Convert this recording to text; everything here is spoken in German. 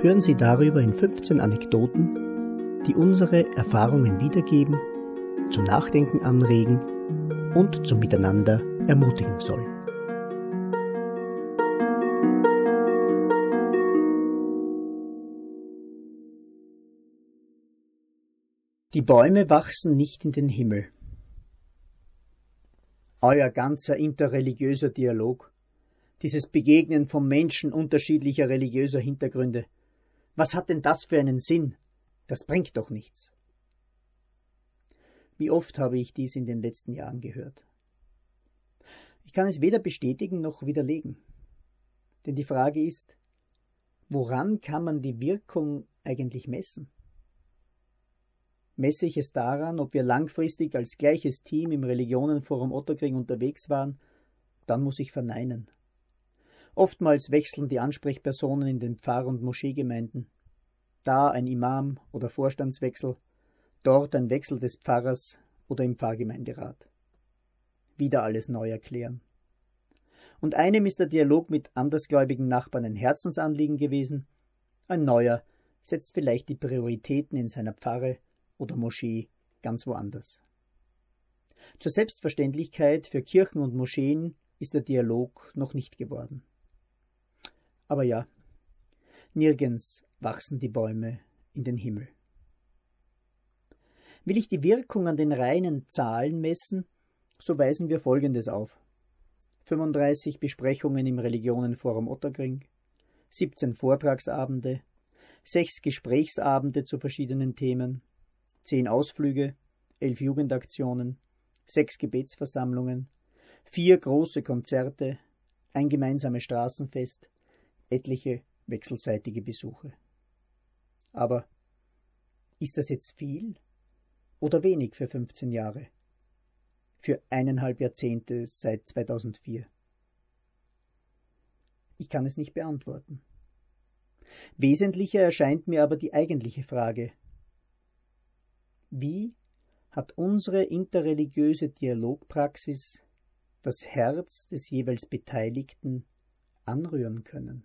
hören Sie darüber in 15 Anekdoten, die unsere Erfahrungen wiedergeben, zum Nachdenken anregen und zum Miteinander ermutigen sollen. Die Bäume wachsen nicht in den Himmel. Euer ganzer interreligiöser Dialog, dieses Begegnen von Menschen unterschiedlicher religiöser Hintergründe, was hat denn das für einen Sinn? Das bringt doch nichts. Wie oft habe ich dies in den letzten Jahren gehört. Ich kann es weder bestätigen noch widerlegen. Denn die Frage ist, woran kann man die Wirkung eigentlich messen? Messe ich es daran, ob wir langfristig als gleiches Team im Religionenforum Otterkring unterwegs waren, dann muss ich verneinen. Oftmals wechseln die Ansprechpersonen in den Pfarr- und Moscheegemeinden. Da ein Imam oder Vorstandswechsel, dort ein Wechsel des Pfarrers oder im Pfarrgemeinderat. Wieder alles neu erklären. Und einem ist der Dialog mit andersgläubigen Nachbarn ein Herzensanliegen gewesen, ein neuer setzt vielleicht die Prioritäten in seiner Pfarre oder Moschee ganz woanders. Zur Selbstverständlichkeit für Kirchen und Moscheen ist der Dialog noch nicht geworden. Aber ja, nirgends wachsen die Bäume in den Himmel. Will ich die Wirkung an den reinen Zahlen messen, so weisen wir Folgendes auf. 35 Besprechungen im Religionenforum Otterkring, 17 Vortragsabende, 6 Gesprächsabende zu verschiedenen Themen, 10 Ausflüge, 11 Jugendaktionen, 6 Gebetsversammlungen, 4 große Konzerte, ein gemeinsames Straßenfest, etliche wechselseitige Besuche. Aber ist das jetzt viel oder wenig für 15 Jahre? Für eineinhalb Jahrzehnte seit 2004? Ich kann es nicht beantworten. Wesentlicher erscheint mir aber die eigentliche Frage. Wie hat unsere interreligiöse Dialogpraxis das Herz des jeweils Beteiligten anrühren können?